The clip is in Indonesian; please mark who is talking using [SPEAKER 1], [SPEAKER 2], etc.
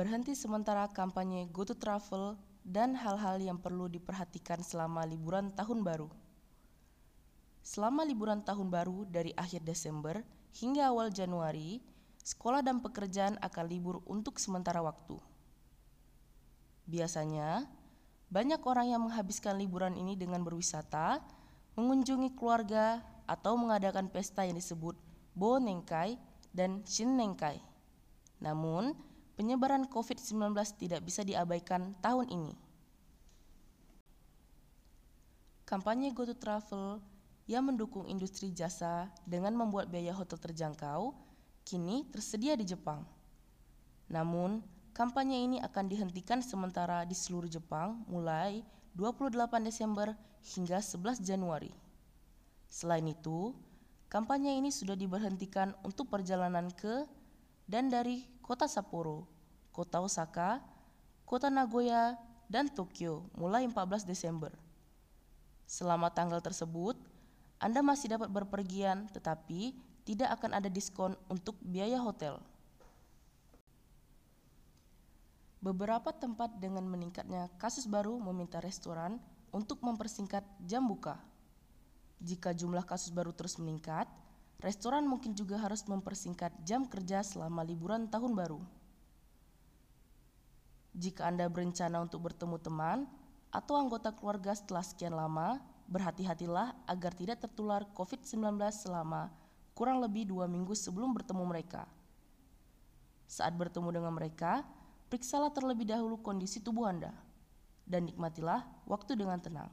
[SPEAKER 1] berhenti sementara kampanye Go to Travel dan hal-hal yang perlu diperhatikan selama liburan tahun baru. Selama liburan tahun baru dari akhir Desember hingga awal Januari, sekolah dan pekerjaan akan libur untuk sementara waktu. Biasanya, banyak orang yang menghabiskan liburan ini dengan berwisata, mengunjungi keluarga, atau mengadakan pesta yang disebut Bo Nengkai dan Shin Nengkai. Namun, penyebaran COVID-19 tidak bisa diabaikan tahun ini. Kampanye Go to Travel yang mendukung industri jasa dengan membuat biaya hotel terjangkau kini tersedia di Jepang. Namun, kampanye ini akan dihentikan sementara di seluruh Jepang mulai 28 Desember hingga 11 Januari. Selain itu, kampanye ini sudah diberhentikan untuk perjalanan ke dan dari kota Sapporo, kota Osaka, kota Nagoya, dan Tokyo mulai 14 Desember. Selama tanggal tersebut, Anda masih dapat berpergian tetapi tidak akan ada diskon untuk biaya hotel. Beberapa tempat dengan meningkatnya kasus baru meminta restoran untuk mempersingkat jam buka. Jika jumlah kasus baru terus meningkat, restoran mungkin juga harus mempersingkat jam kerja selama liburan tahun baru. Jika Anda berencana untuk bertemu teman atau anggota keluarga setelah sekian lama, berhati-hatilah agar tidak tertular COVID-19 selama kurang lebih dua minggu sebelum bertemu mereka. Saat bertemu dengan mereka, periksalah terlebih dahulu kondisi tubuh Anda dan nikmatilah waktu dengan tenang.